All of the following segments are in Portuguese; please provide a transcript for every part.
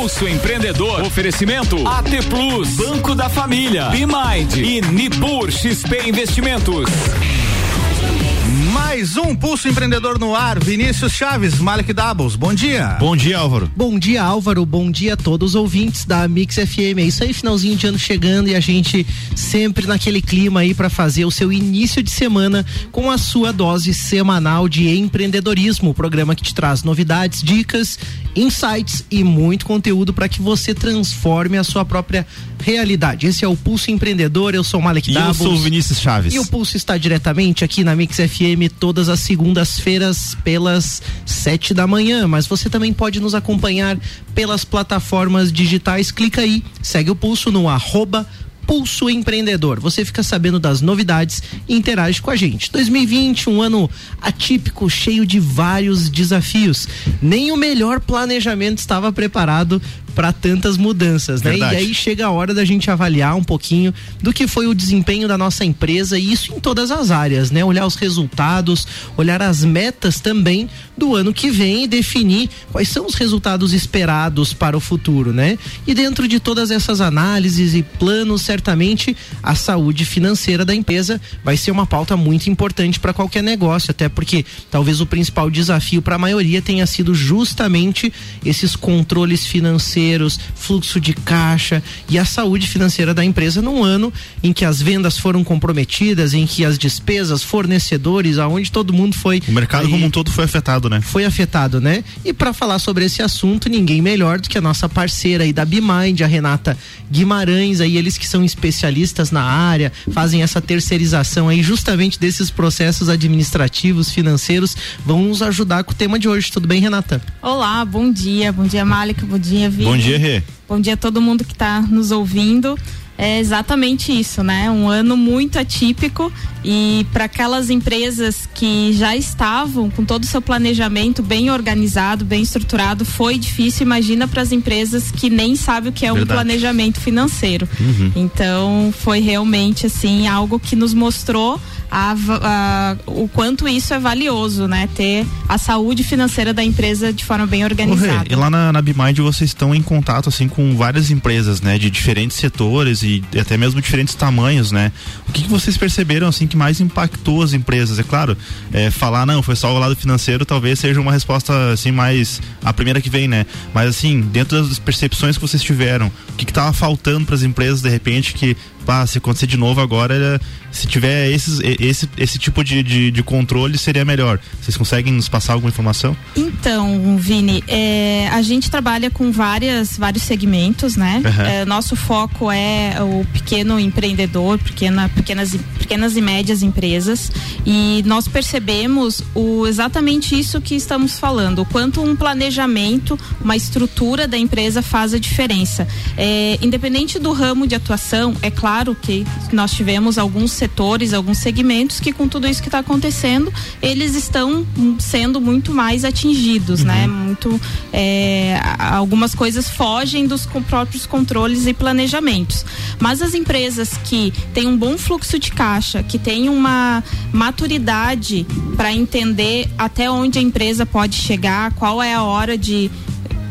Pulso Empreendedor. Oferecimento AT Plus, Banco da Família, Bimind e Nipur XP Investimentos. Mais um Pulso Empreendedor no ar. Vinícius Chaves, Malik Doubles. Bom dia. Bom dia, Álvaro. Bom dia, Álvaro. Bom dia a todos os ouvintes da Mix FM. É isso aí, finalzinho de ano chegando e a gente sempre naquele clima aí para fazer o seu início de semana com a sua dose semanal de empreendedorismo. O programa que te traz novidades, dicas, insights e muito conteúdo para que você transforme a sua própria realidade. Esse é o Pulso Empreendedor. Eu sou o Malek E eu sou o Vinícius Chaves. E o Pulso está diretamente aqui na Mix FM todas as segundas-feiras pelas sete da manhã. Mas você também pode nos acompanhar pelas plataformas digitais. Clica aí, segue o Pulso no arroba Pulso Empreendedor. Você fica sabendo das novidades e interage com a gente. 2020, um ano atípico, cheio de vários desafios. Nem o melhor planejamento estava preparado para tantas mudanças, né? Verdade. E aí chega a hora da gente avaliar um pouquinho do que foi o desempenho da nossa empresa e isso em todas as áreas, né? Olhar os resultados, olhar as metas também do ano que vem e definir quais são os resultados esperados para o futuro, né? E dentro de todas essas análises e planos, certamente a saúde financeira da empresa vai ser uma pauta muito importante para qualquer negócio, até porque talvez o principal desafio para a maioria tenha sido justamente esses controles financeiros, fluxo de caixa e a saúde financeira da empresa num ano em que as vendas foram comprometidas, em que as despesas, fornecedores, aonde todo mundo foi O mercado aí- como um todo foi afetado, né? foi afetado, né? E para falar sobre esse assunto, ninguém melhor do que a nossa parceira aí da Bimind, a Renata Guimarães, aí eles que são especialistas na área, fazem essa terceirização aí justamente desses processos administrativos, financeiros, vão nos ajudar com o tema de hoje. Tudo bem, Renata? Olá, bom dia, bom dia Malik, bom dia Vini. Bom dia, Rê. Bom dia a todo mundo que está nos ouvindo. É exatamente isso, né? Um ano muito atípico e para aquelas empresas que já estavam com todo o seu planejamento bem organizado, bem estruturado, foi difícil. Imagina para as empresas que nem sabem o que é um Verdade. planejamento financeiro. Uhum. Então foi realmente assim algo que nos mostrou a a- o quanto isso é valioso, né? Ter a saúde financeira da empresa de forma bem Ô, Rê, organizada. e lá na, na Bimind vocês estão em contato assim com várias empresas, né, de diferentes setores e até mesmo diferentes tamanhos, né? O que, que vocês perceberam assim que mais impactou as empresas? É claro, é, falar não, foi só o lado financeiro, talvez seja uma resposta assim mais a primeira que vem, né? Mas assim, dentro das percepções que vocês tiveram, o que que tava faltando para as empresas de repente que pá, se acontecer de novo agora, é, se tiver esses, esse, esse tipo de, de, de controle seria melhor. Vocês conseguem nos passar alguma informação? Então, Vini, é, a gente trabalha com várias, vários segmentos, né? Aham. É, nosso foco é o pequeno empreendedor, pequena, pequenas, e- pequenas e médias empresas. E nós percebemos o, exatamente isso que estamos falando, o quanto um planejamento, uma estrutura da empresa faz a diferença. É, independente do ramo de atuação, é claro que nós tivemos alguns setores, alguns segmentos que com tudo isso que está acontecendo, eles estão sendo muito mais atingidos, né? Muito é, algumas coisas fogem dos próprios controles e planejamentos. Mas as empresas que têm um bom fluxo de caixa, que têm uma maturidade para entender até onde a empresa pode chegar, qual é a hora de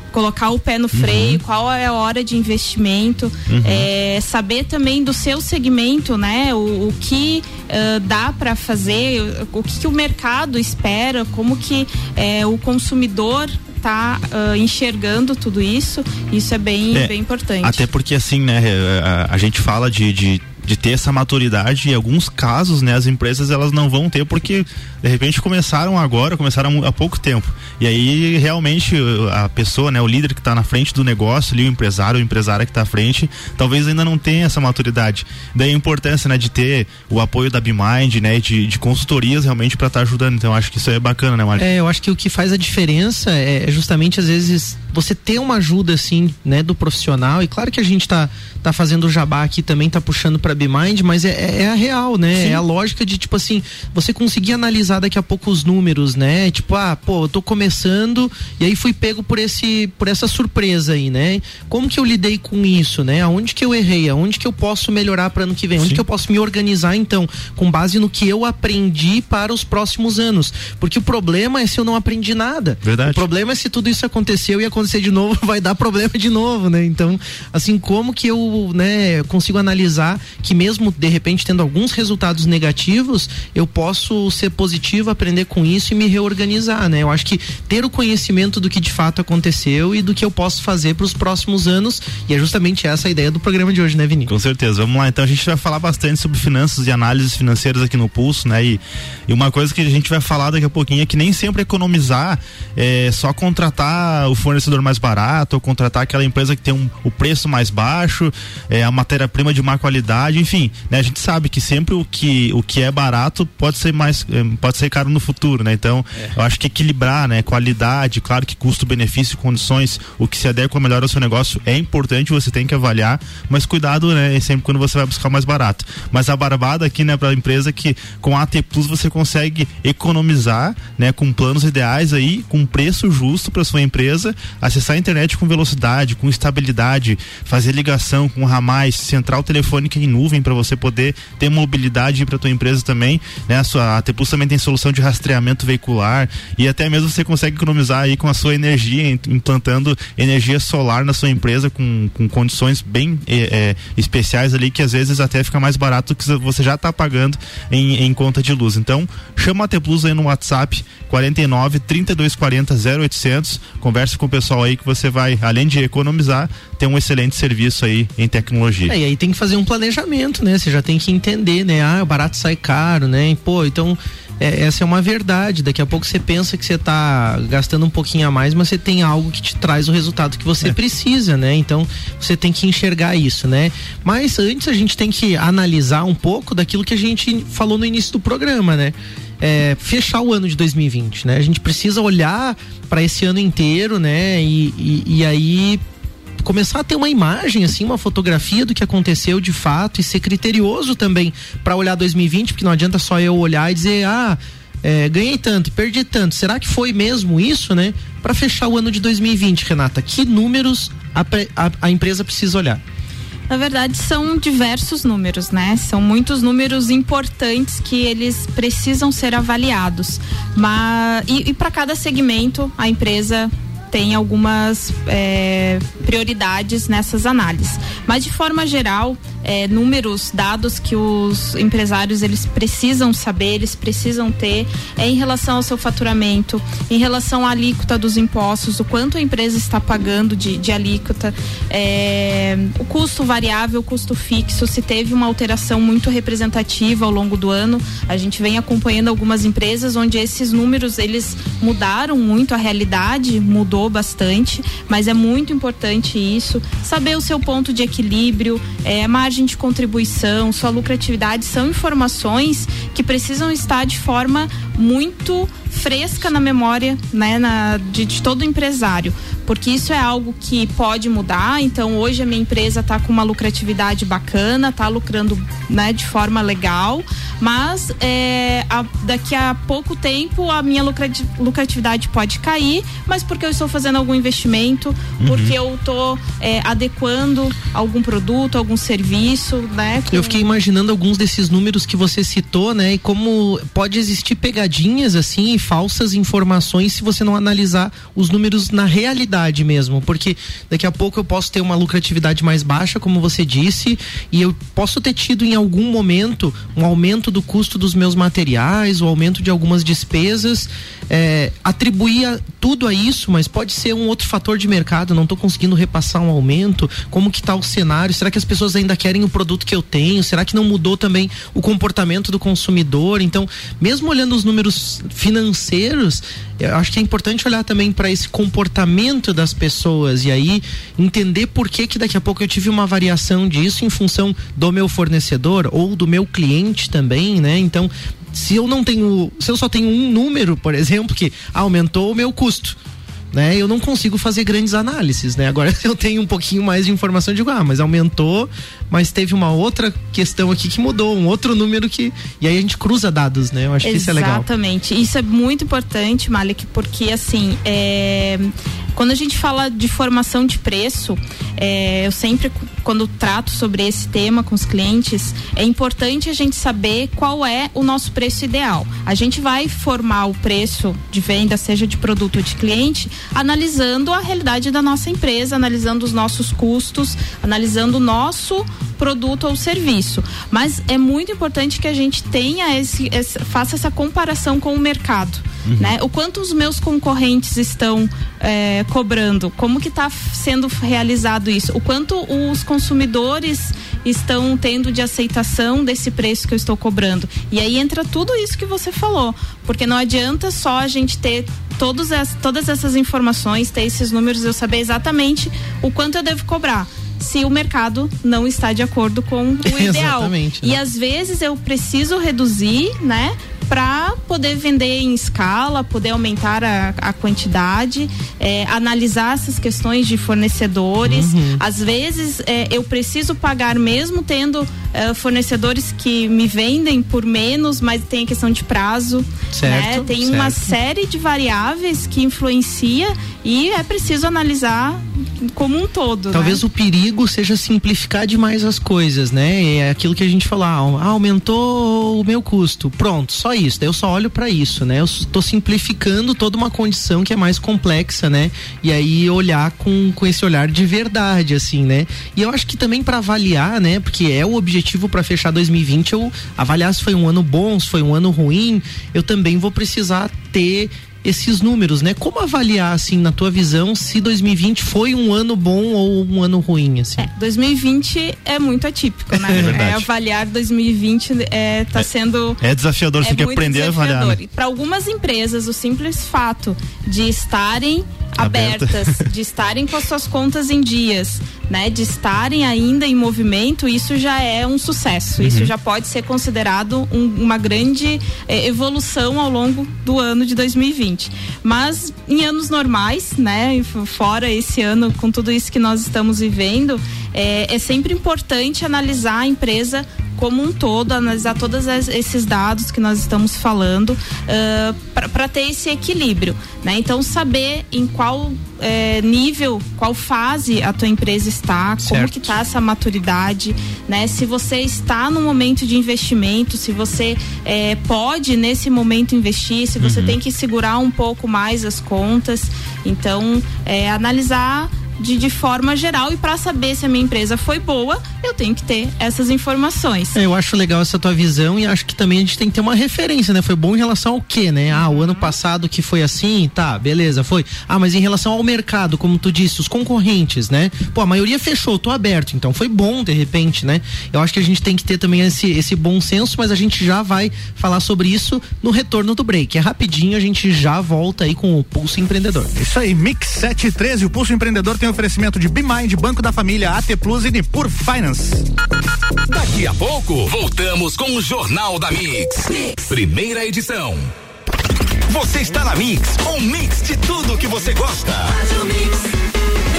colocar o pé no freio, qual é a hora de investimento, é, saber também do seu segmento, né? O, o que ah, dá para fazer, o, o que, que o mercado espera, como que eh, o consumidor está enxergando tudo isso. Isso é bem, É, bem importante. Até porque assim, né, a, a gente fala de, de, de ter essa maturidade e em alguns casos, né, as empresas elas não vão ter porque de repente começaram agora, começaram há pouco tempo. E aí realmente a pessoa, né, o líder que está na frente do negócio, ali o empresário, o empresária que está à frente, talvez ainda não tenha essa maturidade. Daí a importância, né, de ter o apoio da Bimind, né, de, de consultorias realmente para estar ajudando. Então acho que isso é bacana, né, Mário? É, eu acho que o que faz a diferença é justamente às vezes você ter uma ajuda assim, né, do profissional. E claro que a gente tá, tá fazendo o jabá aqui também, tá puxando pra Bimind, mas é, é- é a real, né? É a lógica de tipo assim, você conseguir analisar analisar daqui a pouco os números, né? Tipo, ah, pô, eu tô começando e aí fui pego por esse por essa surpresa aí, né? Como que eu lidei com isso, né? Aonde que eu errei? Aonde que eu posso melhorar para ano que vem? Onde Sim. que eu posso me organizar então, com base no que eu aprendi para os próximos anos? Porque o problema é se eu não aprendi nada. Verdade. O problema é se tudo isso aconteceu e acontecer de novo, vai dar problema de novo, né? Então, assim, como que eu, né, consigo analisar que mesmo de repente tendo alguns resultados negativos, eu posso ser positivo, aprender com isso e me reorganizar, né? Eu acho que ter o conhecimento do que de fato aconteceu e do que eu posso fazer para os próximos anos, e é justamente essa a ideia do programa de hoje, né, Vini? Com certeza. Vamos lá, então a gente vai falar bastante sobre finanças e análises financeiras aqui no Pulso, né? E, e uma coisa que a gente vai falar daqui a pouquinho é que nem sempre economizar é só contratar o fornecedor mais barato ou contratar aquela empresa que tem um, o preço mais baixo, é, a matéria-prima de má qualidade, enfim, né? A gente sabe que sempre o que, o que é barato pode ser mais, é, pode ser caro no futuro, né? Então, é. eu acho que equilibrar, né? Qualidade, claro que custo, benefício, condições, o que se adequa melhor ao seu negócio é importante, você tem que avaliar, mas cuidado, né? Sempre quando você vai buscar mais barato. Mas a barbada aqui, né, para a empresa que com a AT Plus você consegue economizar, né, com planos ideais aí, com preço justo para sua empresa, acessar a internet com velocidade, com estabilidade, fazer ligação com ramais, central telefônica em nuvem para você poder ter mobilidade para tua empresa também, né? A sua a AT Plus também tem solução de rastreamento veicular e até mesmo você consegue economizar aí com a sua energia, implantando energia solar na sua empresa com, com condições bem é, é, especiais ali que às vezes até fica mais barato do que você já está pagando em, em, conta de luz. Então, chama a T Plus aí no WhatsApp 49 3240 0800, converse com o pessoal aí que você vai, além de economizar, ter um excelente serviço aí em tecnologia. É, e aí tem que fazer um planejamento, né? Você já tem que entender, né? Ah, o barato sai caro, né? E, pô, então é, essa é uma verdade. Daqui a pouco você pensa que você está gastando um pouquinho a mais, mas você tem algo que te traz o resultado que você é. precisa, né? Então você tem que enxergar isso, né? Mas antes a gente tem que analisar um pouco daquilo que a gente falou no início do programa, né? É, fechar o ano de 2020, né? A gente precisa olhar para esse ano inteiro, né? E, e, e aí começar a ter uma imagem, assim, uma fotografia do que aconteceu de fato e ser criterioso também para olhar 2020, porque não adianta só eu olhar e dizer, ah, é, ganhei tanto, perdi tanto. Será que foi mesmo isso, né? Para fechar o ano de 2020, Renata, que números a, a, a empresa precisa olhar? Na verdade, são diversos números, né? São muitos números importantes que eles precisam ser avaliados. Mas, e, e para cada segmento, a empresa tem algumas é, prioridades nessas análises. Mas de forma geral, é, números, dados que os empresários eles precisam saber, eles precisam ter é em relação ao seu faturamento, em relação à alíquota dos impostos, o quanto a empresa está pagando de, de alíquota, é, o custo variável, o custo fixo, se teve uma alteração muito representativa ao longo do ano. A gente vem acompanhando algumas empresas onde esses números eles mudaram muito, a realidade mudou bastante, mas é muito importante isso, saber o seu ponto de equilíbrio, é, margem de contribuição, sua lucratividade são informações que precisam estar de forma muito fresca na memória né, na, de, de todo empresário porque isso é algo que pode mudar. Então, hoje a minha empresa está com uma lucratividade bacana, está lucrando né, de forma legal, mas é, a, daqui a pouco tempo a minha lucratividade pode cair, mas porque eu estou fazendo algum investimento, uhum. porque eu estou é, adequando algum produto, algum serviço, né? Com... Eu fiquei imaginando alguns desses números que você citou, né? E como pode existir pegadinhas assim falsas informações se você não analisar os números na realidade mesmo, porque daqui a pouco eu posso ter uma lucratividade mais baixa, como você disse, e eu posso ter tido em algum momento um aumento do custo dos meus materiais, o aumento de algumas despesas, é, atribuir a, tudo a isso, mas pode ser um outro fator de mercado, não estou conseguindo repassar um aumento, como que está o cenário, será que as pessoas ainda querem o produto que eu tenho, será que não mudou também o comportamento do consumidor, então, mesmo olhando os números financeiros, eu acho que é importante olhar também para esse comportamento das pessoas e aí entender por que que daqui a pouco eu tive uma variação disso em função do meu fornecedor ou do meu cliente também, né? Então, se eu não tenho, se eu só tenho um número, por exemplo, que aumentou o meu custo, né? Eu não consigo fazer grandes análises, né? Agora eu tenho um pouquinho mais de informação, digo, ah, mas aumentou, mas teve uma outra questão aqui que mudou, um outro número que. E aí a gente cruza dados, né? Eu acho Exatamente. que isso é legal. Exatamente. Isso é muito importante, Malik, porque assim, é... quando a gente fala de formação de preço, é... eu sempre, quando trato sobre esse tema com os clientes, é importante a gente saber qual é o nosso preço ideal. A gente vai formar o preço de venda, seja de produto ou de cliente, analisando a realidade da nossa empresa, analisando os nossos custos, analisando o nosso produto ou serviço. Mas é muito importante que a gente tenha esse, esse faça essa comparação com o mercado. Uhum. Né? O quanto os meus concorrentes estão é, cobrando, como que está sendo realizado isso, o quanto os consumidores estão tendo de aceitação desse preço que eu estou cobrando. E aí entra tudo isso que você falou, porque não adianta só a gente ter todos as, todas essas informações, ter esses números, eu saber exatamente o quanto eu devo cobrar se o mercado não está de acordo com o ideal. Exatamente, né? E às vezes eu preciso reduzir, né? Para poder vender em escala, poder aumentar a, a quantidade, é, analisar essas questões de fornecedores. Uhum. Às vezes é, eu preciso pagar mesmo tendo é, fornecedores que me vendem por menos, mas tem a questão de prazo. Certo, né? Tem certo. uma série de variáveis que influencia e é preciso analisar como um todo. Talvez né? o perigo seja simplificar demais as coisas, né? É aquilo que a gente falou, ah, aumentou o meu custo. Pronto, só isso. Eu só olho para isso, né? Eu estou simplificando toda uma condição que é mais complexa, né? E aí olhar com, com esse olhar de verdade, assim, né? E eu acho que também para avaliar, né? Porque é o objetivo para fechar 2020, eu avaliar se foi um ano bom, se foi um ano ruim, eu também vou precisar ter esses números, né? Como avaliar, assim, na tua visão, se 2020 foi um ano bom ou um ano ruim, assim? É, 2020 é muito atípico, né? É, é avaliar 2020 é, tá é, sendo... É desafiador, você é tem que aprender a avaliar. Né? Para algumas empresas, o simples fato de estarem abertas, de estarem com as suas contas em dias, né, de estarem ainda em movimento, isso já é um sucesso. Uhum. Isso já pode ser considerado um, uma grande eh, evolução ao longo do ano de 2020. Mas em anos normais, né, fora esse ano com tudo isso que nós estamos vivendo, é, é sempre importante analisar a empresa como um todo, analisar todos esses dados que nós estamos falando, uh, para ter esse equilíbrio. Né? Então, saber em qual é, nível, qual fase a tua empresa está, certo. como que está essa maturidade, né? Se você está no momento de investimento, se você é, pode nesse momento investir, se você uhum. tem que segurar um pouco mais as contas. Então, é, analisar de, de forma geral e para saber se a minha empresa foi boa, eu tenho que ter essas informações. É, eu acho legal essa tua visão e acho que também a gente tem que ter uma referência, né? Foi bom em relação ao quê, né? Ah, o ano uhum. passado que foi assim, tá, beleza, foi. Ah, mas em relação ao mercado, como tu disse, os concorrentes, né? Pô, a maioria fechou, tô aberto, então foi bom de repente, né? Eu acho que a gente tem que ter também esse, esse bom senso, mas a gente já vai falar sobre isso no retorno do break. É rapidinho, a gente já volta aí com o Pulso Empreendedor. Isso aí, Mix 713, o Pulso Empreendedor tem oferecimento de BeMind, Banco da Família, AT Plus e Nipur Finance. Daqui a pouco, voltamos com o Jornal da mix. mix. Primeira edição. Você está na Mix, um mix de tudo que você gosta. Faz o mix.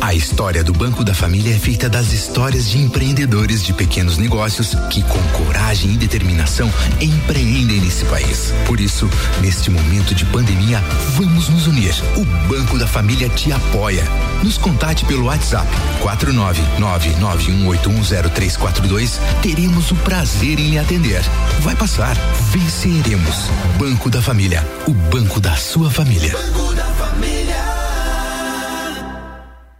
A história do Banco da Família é feita das histórias de empreendedores de pequenos negócios que, com coragem e determinação, empreendem nesse país. Por isso, neste momento de pandemia, vamos nos unir. O Banco da Família te apoia. Nos contate pelo WhatsApp 49991810342. Teremos o prazer em lhe atender. Vai passar. Venceremos. Banco da Família. O banco da sua família. Banco da Família.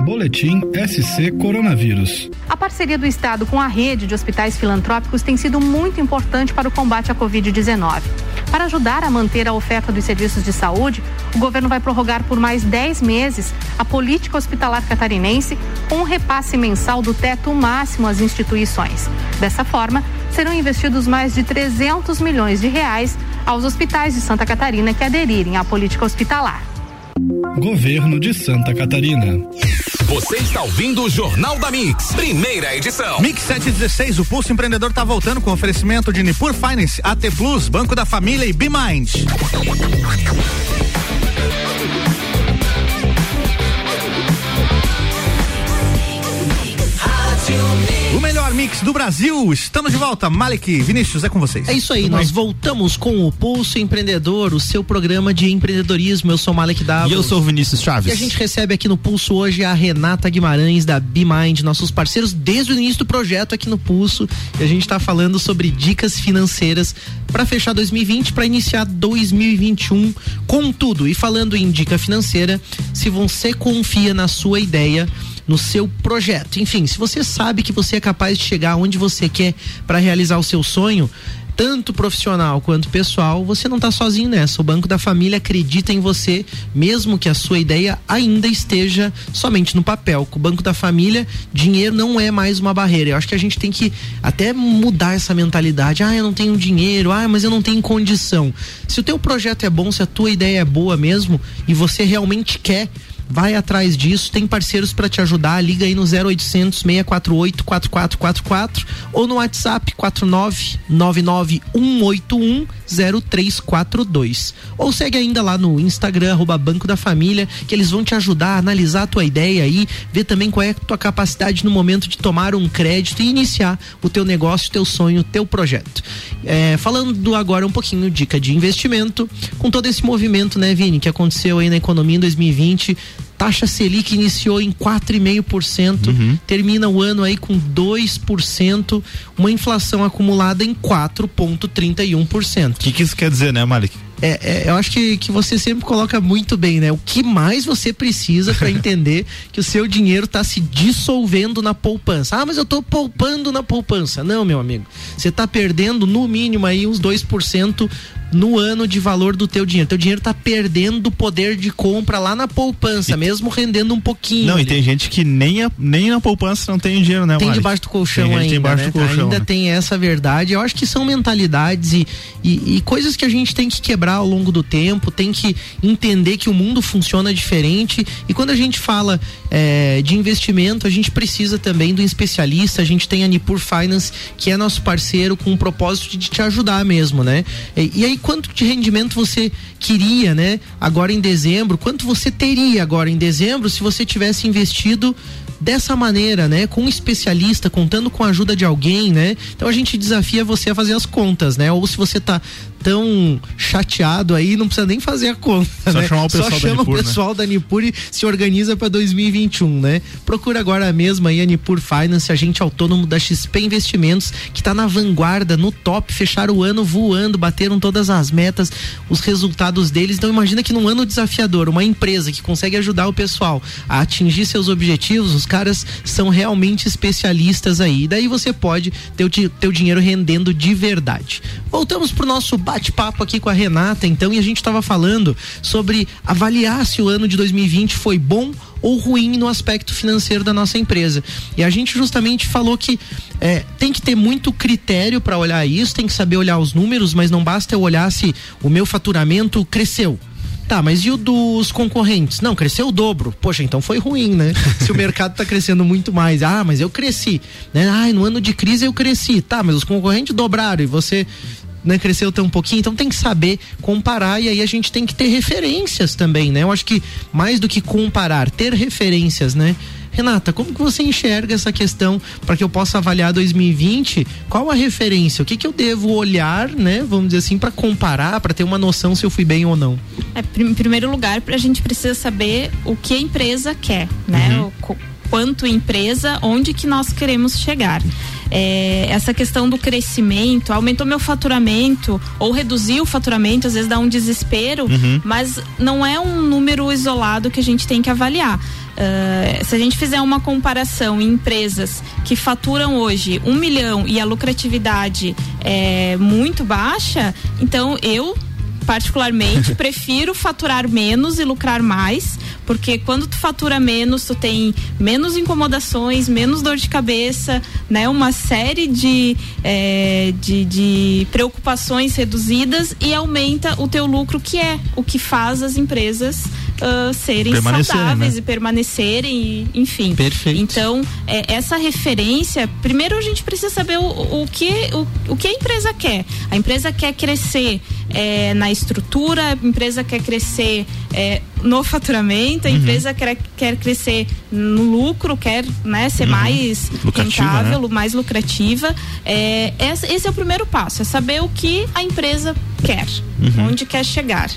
Boletim SC Coronavírus. A parceria do Estado com a rede de hospitais filantrópicos tem sido muito importante para o combate à Covid-19. Para ajudar a manter a oferta dos serviços de saúde, o governo vai prorrogar por mais 10 meses a política hospitalar catarinense com um repasse mensal do teto máximo às instituições. Dessa forma, serão investidos mais de 300 milhões de reais aos hospitais de Santa Catarina que aderirem à política hospitalar. Governo de Santa Catarina. Você está ouvindo o Jornal da Mix, primeira edição. Mix 716, o Pulso Empreendedor está voltando com oferecimento de Nipur Finance, AT Plus, Banco da Família e BeMind. O melhor mix do Brasil. Estamos de volta. Malik, Vinícius, é com vocês. É isso aí, Tudo nós bem? voltamos com o Pulso Empreendedor, o seu programa de empreendedorismo. Eu sou Malik Davos. E eu sou o Vinícius Chaves. E a gente recebe aqui no Pulso hoje a Renata Guimarães da BeMind, nossos parceiros desde o início do projeto aqui no Pulso. E a gente está falando sobre dicas financeiras para fechar 2020, para iniciar 2021 com tudo. E falando em dica financeira, se você confia na sua ideia, no seu projeto. Enfim, se você sabe que você é capaz de chegar onde você quer para realizar o seu sonho, tanto profissional quanto pessoal, você não está sozinho nessa. O Banco da Família acredita em você, mesmo que a sua ideia ainda esteja somente no papel. Com o Banco da Família, dinheiro não é mais uma barreira. Eu acho que a gente tem que até mudar essa mentalidade. Ah, eu não tenho dinheiro, ah, mas eu não tenho condição. Se o teu projeto é bom, se a tua ideia é boa mesmo e você realmente quer vai atrás disso, tem parceiros para te ajudar, liga aí no 0800 648 4444 ou no WhatsApp 4999181 0342. Ou segue ainda lá no Instagram arroba Banco da Família, que eles vão te ajudar a analisar a tua ideia aí, ver também qual é a tua capacidade no momento de tomar um crédito e iniciar o teu negócio, teu sonho, teu projeto. É, falando agora um pouquinho dica de investimento, com todo esse movimento, né, Vini, que aconteceu aí na economia em 2020, taxa Selic iniciou em 4,5%, uhum. termina o ano aí com 2%, uma inflação acumulada em 4,31%. O que, que isso quer dizer, né, Malik? É, é, eu acho que, que você sempre coloca muito bem, né? O que mais você precisa para entender que o seu dinheiro está se dissolvendo na poupança? Ah, mas eu estou poupando na poupança. Não, meu amigo. Você está perdendo no mínimo aí uns 2% no ano de valor do teu dinheiro. Teu dinheiro está perdendo poder de compra lá na poupança, e... mesmo rendendo um pouquinho. Não, ali. e tem gente que nem, a, nem na poupança não tem dinheiro, né, Tem Mari? debaixo do colchão tem ainda, né? do colchão, Ainda né? tem essa verdade. Eu acho que são mentalidades e, e, e, coisas que a gente tem que quebrar ao longo do tempo, tem que entender que o mundo funciona diferente e quando a gente fala é, de investimento, a gente precisa também do especialista, a gente tem a Nipur Finance, que é nosso parceiro com o propósito de te ajudar mesmo, né? E, e aí quanto de rendimento você queria, né? Agora em dezembro, quanto você teria agora em dezembro se você tivesse investido dessa maneira, né? Com um especialista, contando com a ajuda de alguém, né? Então a gente desafia você a fazer as contas, né? Ou se você tá tão chateado aí, não precisa nem fazer a conta, Só né? Chamar o pessoal Só chama Nipur, o né? pessoal né? da Nipur e se organiza para 2021, né? Procura agora mesmo aí a Nipur Finance, agente autônomo da XP Investimentos, que está na vanguarda, no top, fecharam o ano voando, bateram todas as metas, os resultados deles. Então imagina que num ano desafiador, uma empresa que consegue ajudar o pessoal a atingir seus objetivos, os caras são realmente especialistas aí. E daí você pode ter o teu dinheiro rendendo de verdade. Voltamos pro nosso bate-papo aqui com a Renata, então, e a gente estava falando sobre avaliar se o ano de 2020 foi bom ou ruim no aspecto financeiro da nossa empresa. E a gente justamente falou que é, tem que ter muito critério para olhar isso, tem que saber olhar os números, mas não basta eu olhar se o meu faturamento cresceu. Tá, mas e o dos concorrentes? Não, cresceu o dobro. Poxa, então foi ruim, né? Se o mercado tá crescendo muito mais. Ah, mas eu cresci. Né? Ah, no ano de crise eu cresci. Tá, mas os concorrentes dobraram e você né, cresceu tão pouquinho, então tem que saber comparar e aí a gente tem que ter referências também, né? Eu acho que mais do que comparar, ter referências, né? Renata, como que você enxerga essa questão para que eu possa avaliar 2020? Qual a referência? O que que eu devo olhar, né? Vamos dizer assim, para comparar, para ter uma noção se eu fui bem ou não. É, em primeiro lugar, a gente precisa saber o que a empresa quer, né? Uhum. O, quanto empresa, onde que nós queremos chegar. É, essa questão do crescimento, aumentou meu faturamento ou reduziu o faturamento, às vezes dá um desespero, uhum. mas não é um número isolado que a gente tem que avaliar. Uh, se a gente fizer uma comparação em empresas que faturam hoje um milhão e a lucratividade é muito baixa, então eu particularmente prefiro faturar menos e lucrar mais, porque quando tu fatura menos, tu tem menos incomodações, menos dor de cabeça, né? Uma série de, é, de, de preocupações reduzidas e aumenta o teu lucro, que é o que faz as empresas uh, serem saudáveis né? e permanecerem, e, enfim. Perfeito. Então, é, essa referência, primeiro a gente precisa saber o, o, que, o, o que a empresa quer. A empresa quer crescer é, na estrutura, a empresa quer crescer é, no faturamento, a uhum. empresa quer, quer crescer no lucro, quer né, ser uhum. mais Lucrativa, rentável, né? mais lucrativa. É, esse é o primeiro passo, é saber o que a empresa quer, uhum. onde quer chegar.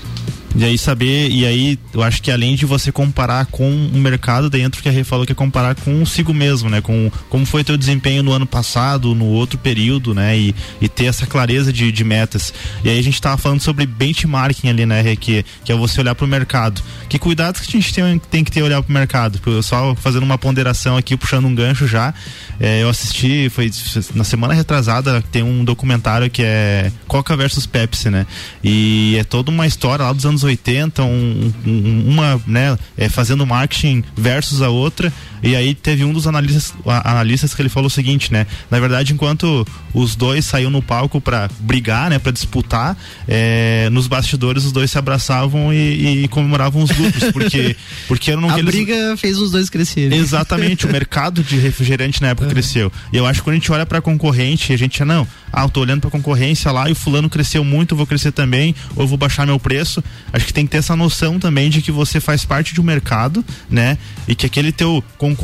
E aí saber, e aí eu acho que além de você comparar com o mercado dentro, que a Rê falou que é comparar consigo mesmo, né? Com como foi teu desempenho no ano passado, no outro período, né? E, e ter essa clareza de, de metas. E aí a gente tava falando sobre benchmarking ali, né, Rê? Que, que é você olhar para o mercado. Que cuidados que a gente tem, tem que ter olhar para o mercado? Só fazendo uma ponderação aqui, puxando um gancho já. É, eu assisti, foi na semana retrasada, tem um documentário que é Coca versus Pepsi, né? E é toda uma história lá dos anos 80, um, um, uma, né, é, fazendo marketing versus a outra. E aí teve um dos analistas, analistas que ele falou o seguinte, né? Na verdade, enquanto os dois saíam no palco para brigar, né, para disputar, é, nos bastidores os dois se abraçavam e, e comemoravam os lucros, porque porque não a briga fez os dois crescerem. Exatamente, o mercado de refrigerante na época uhum. cresceu. E eu acho que quando a gente olha para concorrente, a gente não, ah, eu tô olhando para concorrência lá e o fulano cresceu muito, eu vou crescer também, ou eu vou baixar meu preço. Acho que tem que ter essa noção também de que você faz parte de um mercado, né? E que aquele teu concorrente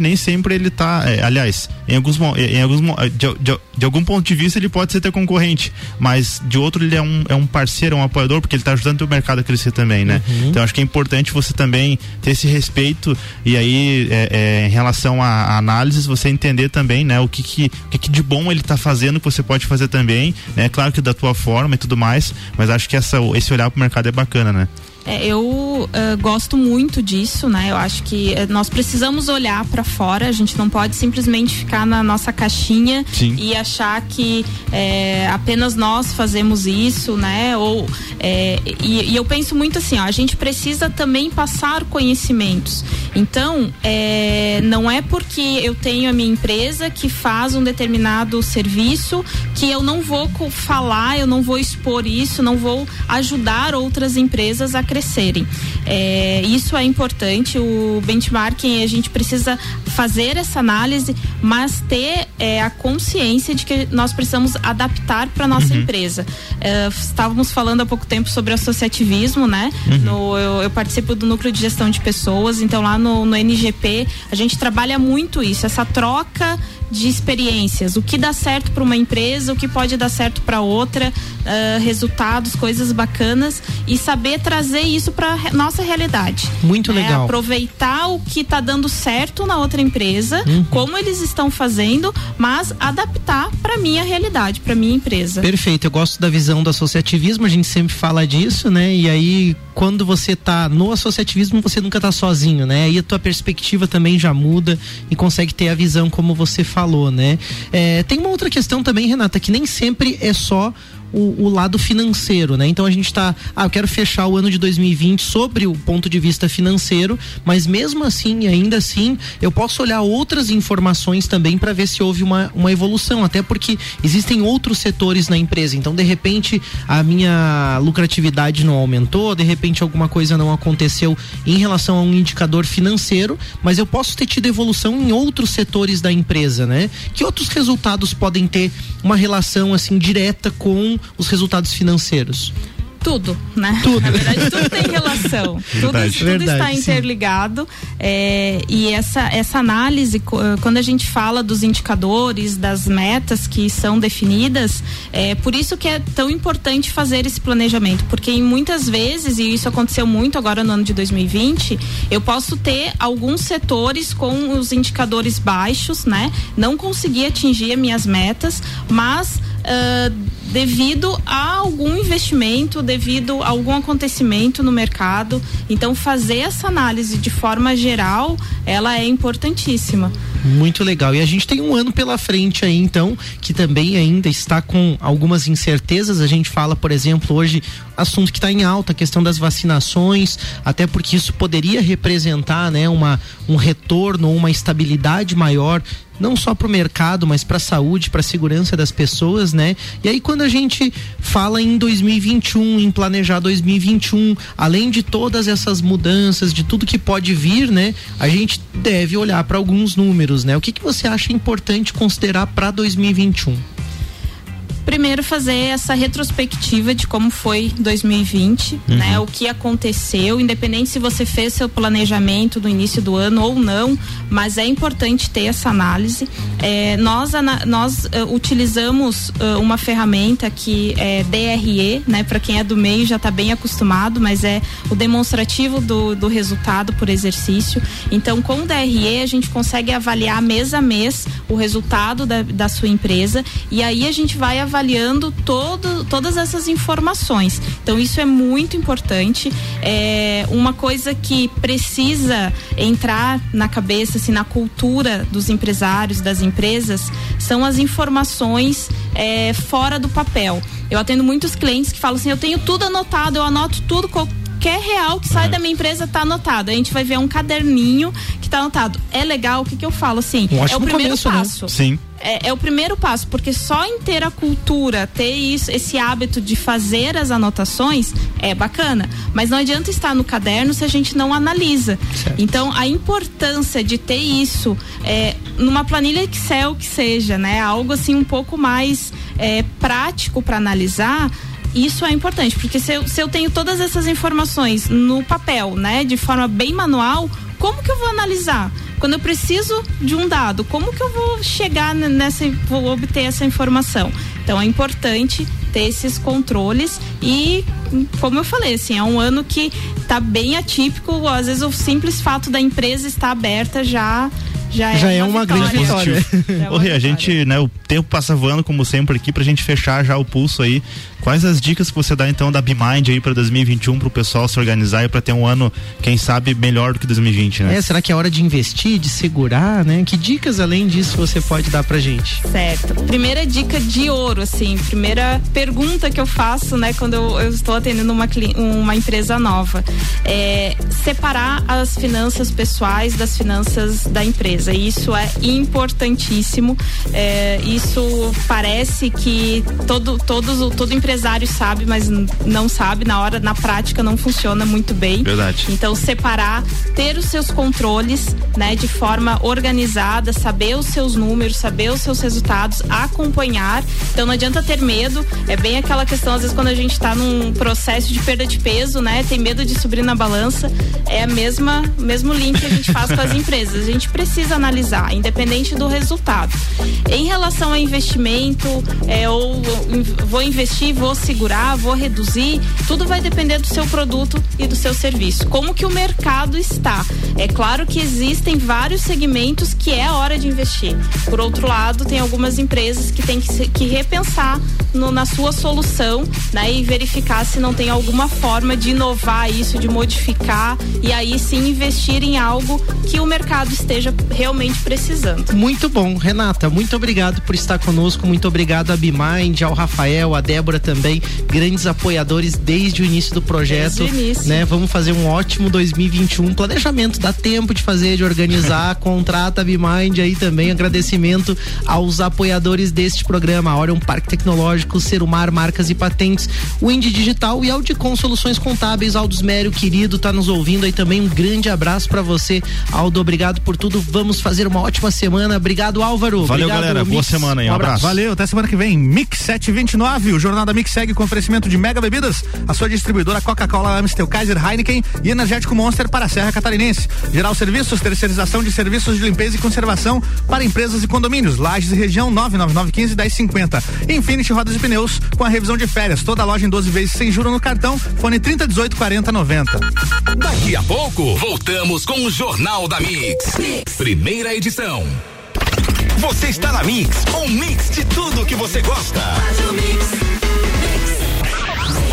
nem sempre ele tá, é, aliás, em alguns em alguns de, de, de, algum ponto de vista ele pode ser teu concorrente, mas de outro ele é um, é um parceiro, é um apoiador porque ele tá ajudando o mercado a crescer também, né? Uhum. Então acho que é importante você também ter esse respeito e aí é, é, em relação a, análises você entender também, né? O que que, o que que de bom ele tá fazendo que você pode fazer também, né? Claro que da tua forma e tudo mais, mas acho que essa esse olhar pro mercado é bacana, né? É, eu uh, gosto muito disso, né? Eu acho que uh, nós precisamos olhar para fora. A gente não pode simplesmente ficar na nossa caixinha Sim. e achar que é, apenas nós fazemos isso, né? Ou é, e, e, eu penso muito assim, ó, a gente precisa também passar conhecimentos. Então, não é porque eu tenho a minha empresa que faz um determinado serviço que eu não vou falar, eu não vou expor isso, não vou ajudar outras empresas a crescerem. É, isso é importante, o benchmarking a gente precisa fazer essa análise, mas ter é, a consciência de que nós precisamos adaptar para nossa uhum. empresa. É, estávamos falando há pouco tempo sobre associativismo, né? Uhum. No, eu, eu, participo do núcleo de gestão de pessoas, então lá no, no NGP a gente trabalha muito isso, essa troca de experiências, o que dá certo para uma empresa, o que pode dar certo para outra, uh, resultados, coisas bacanas e saber trazer isso para nossa realidade. Muito né? legal. Aproveitar o que está dando certo na outra empresa, uhum. como eles estão fazendo, mas adaptar para minha realidade, para minha empresa. Perfeito. Eu gosto da visão do associativismo. A gente sempre fala disso, né? E aí quando você está no associativismo, você nunca está sozinho, né? Aí a tua perspectiva também já muda e consegue ter a visão como você falou, né? É, tem uma outra questão também, Renata, que nem sempre é só o, o, lado financeiro, né? Então a gente está, ah, eu quero fechar o ano de 2020 sobre o ponto de vista financeiro, mas mesmo assim, ainda assim, eu posso olhar outras informações também para ver se houve uma, uma evolução, até porque existem outros setores na empresa. Então, de repente, a minha lucratividade não aumentou, de repente alguma coisa não aconteceu em relação a um indicador financeiro, mas eu posso ter tido evolução em outros setores da empresa, né? Que outros resultados podem ter uma relação assim direta com os resultados financeiros? tudo, né? Tudo. Na verdade, tudo tem relação. tudo, tudo Verdade, está interligado. é, e essa, essa análise, eh, quando a gente fala dos indicadores, das metas que são definidas, é por isso que é tão importante fazer esse planejamento. Porque em muitas vezes, e isso aconteceu muito agora no ano de 2020, eu posso ter alguns setores com os indicadores baixos, né? Não conseguir atingir as minhas metas, mas ah, devido a algum investimento, devido a algum acontecimento no mercado. Então, fazer essa análise de forma geral, ela é importantíssima. Muito legal. E a gente tem um ano pela frente aí, então, que também ainda está com algumas incertezas. A gente fala, por exemplo, hoje, assunto que está em alta, a questão das vacinações, até porque isso poderia representar, né, uma, um retorno uma estabilidade maior não só para o mercado, mas para a saúde, para a segurança das pessoas, né? E aí quando a gente fala em 2021, em planejar 2021, além de todas essas mudanças, de tudo que pode vir, né? A gente deve olhar para alguns números, né? O que que você acha importante considerar para 2021? Primeiro fazer essa retrospectiva de como foi 2020, né? O que aconteceu, independente se você fez seu planejamento do início do ano ou não, mas é importante ter essa análise. É, nós nós eh, utilizamos eh, uma ferramenta que é DRE, né? Para quem é do meio já está bem acostumado, mas é o demonstrativo do, do resultado por exercício. Então, com o DRE a gente consegue avaliar mês a mês o resultado da, da sua empresa e aí a gente vai avaliando todo, todas essas informações. Então, isso é muito importante. É uma coisa que precisa entrar na cabeça, assim, na cultura dos empresários, das empresas, são as informações é, fora do papel. Eu atendo muitos clientes que falam assim: eu tenho tudo anotado, eu anoto tudo. Qualquer real que sai da minha empresa tá anotado. A gente vai ver um caderninho que tá anotado. É legal, o que, que eu falo assim? Um é o primeiro começo, né? passo Sim. É, é o primeiro passo, porque só em ter a cultura, ter isso, esse hábito de fazer as anotações é bacana. Mas não adianta estar no caderno se a gente não analisa. Então, a importância de ter isso é, numa planilha Excel que seja, né? Algo assim um pouco mais é, prático para analisar. Isso é importante, porque se eu, se eu tenho todas essas informações no papel, né, de forma bem manual, como que eu vou analisar? Quando eu preciso de um dado, como que eu vou chegar nessa, vou obter essa informação? Então é importante ter esses controles e, como eu falei, assim, é um ano que está bem atípico. Às vezes o simples fato da empresa estar aberta já já é, Já é uma grande vitória. É Ô, uma Rê, a gente, né, o tempo passa voando como sempre aqui pra gente fechar já o pulso aí. Quais as dicas que você dá então da BeMind aí pra 2021 pro pessoal se organizar e pra ter um ano, quem sabe, melhor do que 2020, né? É, será que é hora de investir, de segurar, né? Que dicas além disso você pode dar pra gente? Certo. Primeira dica de ouro, assim, primeira pergunta que eu faço, né, quando eu, eu estou atendendo uma, uma empresa nova, é separar as finanças pessoais das finanças da empresa. E Isso é importantíssimo. É, isso parece que todo, todos, todo empresário sabe, mas não sabe. Na hora, na prática, não funciona muito bem. Verdade. Então, separar, ter os seus controles, né, de forma organizada, saber os seus números, saber os seus resultados, acompanhar. Então, não adianta ter medo. É bem aquela questão, às vezes, quando a gente está num processo de perda de peso, né, tem medo de subir na balança. É a mesma, mesmo link que a gente faz com as empresas. A gente precisa analisar, independente do resultado. Em relação a investimento, é, ou vou investir, vou segurar, vou reduzir, tudo vai depender do seu produto e do seu serviço. Como que o mercado está? É claro que existem vários segmentos que é hora de investir. Por outro lado, tem algumas empresas que têm que, que repensar no- na sua solução né, e verificar se não tem alguma forma de inovar isso, de modificar e aí sim investir em algo que o mercado esteja realmente precisando. Muito bom, Renata, muito obrigado por estar conosco, muito obrigado a Bimind, ao Rafael, a Débora também, grandes apoiadores desde o início do projeto. Desde o início. Né? Vamos fazer um ótimo 2021, planejamento, dá tempo de fazer, de organizar, contrata a Bimind aí também, agradecimento aos apoiadores deste programa, Orion Parque Tecnológico, Serumar, Marcas e Patentes, o Indy Digital e Audicom Soluções Contábeis, Aldos Mério, querido, tá nos ouvindo aí também, um grande abraço para você, Aldo, obrigado por tudo, vamos vamos fazer uma ótima semana. Obrigado, Álvaro. Valeu, Obrigado, galera. Mix. Boa semana aí. Um abraço. Valeu, até semana que vem. Mix 729, o Jornal da Mix segue com oferecimento de Mega Bebidas, a sua distribuidora Coca-Cola, Amstel, Kaiser, Heineken e Energético Monster para a Serra Catarinense. Geral Serviços, terceirização de serviços de limpeza e conservação para empresas e condomínios. Lages e região 99915 1050. Infinity Rodas e Pneus com a revisão de férias. Toda loja em 12 vezes sem juro no cartão. Fone 30 18 40 90. Daqui a pouco, voltamos com o Jornal da mix. Primeira edição. Você está na Mix, um mix de tudo que você gosta.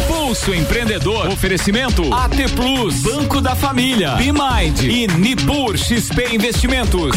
Pulso Empreendedor. Oferecimento AT Plus, Banco da Família, Bimind e Nipur XP Investimentos.